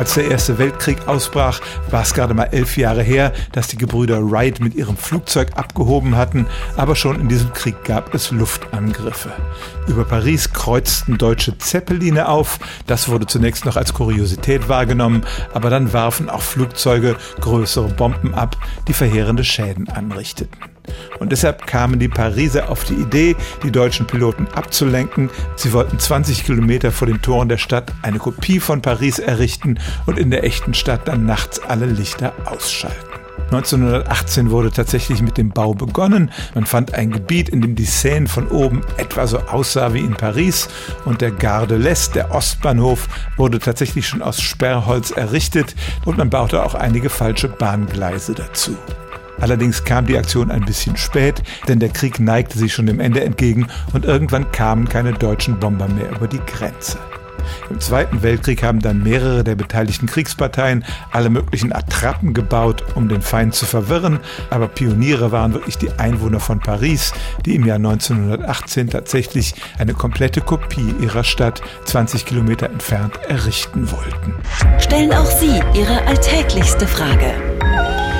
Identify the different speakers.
Speaker 1: Als der Erste Weltkrieg ausbrach, war es gerade mal elf Jahre her, dass die Gebrüder Wright mit ihrem Flugzeug abgehoben hatten, aber schon in diesem Krieg gab es Luftangriffe. Über Paris kreuzten deutsche Zeppeline auf, das wurde zunächst noch als Kuriosität wahrgenommen, aber dann warfen auch Flugzeuge größere Bomben ab, die verheerende Schäden anrichteten. Und deshalb kamen die Pariser auf die Idee, die deutschen Piloten abzulenken. Sie wollten 20 Kilometer vor den Toren der Stadt eine Kopie von Paris errichten und in der echten Stadt dann nachts alle Lichter ausschalten. 1918 wurde tatsächlich mit dem Bau begonnen. Man fand ein Gebiet, in dem die Seine von oben etwa so aussah wie in Paris und der Gare de l'Est, der Ostbahnhof, wurde tatsächlich schon aus Sperrholz errichtet und man baute auch einige falsche Bahngleise dazu. Allerdings kam die Aktion ein bisschen spät, denn der Krieg neigte sich schon dem Ende entgegen und irgendwann kamen keine deutschen Bomber mehr über die Grenze. Im Zweiten Weltkrieg haben dann mehrere der beteiligten Kriegsparteien alle möglichen Attrappen gebaut, um den Feind zu verwirren, aber Pioniere waren wirklich die Einwohner von Paris, die im Jahr 1918 tatsächlich eine komplette Kopie ihrer Stadt 20 Kilometer entfernt errichten wollten.
Speaker 2: Stellen auch Sie Ihre alltäglichste Frage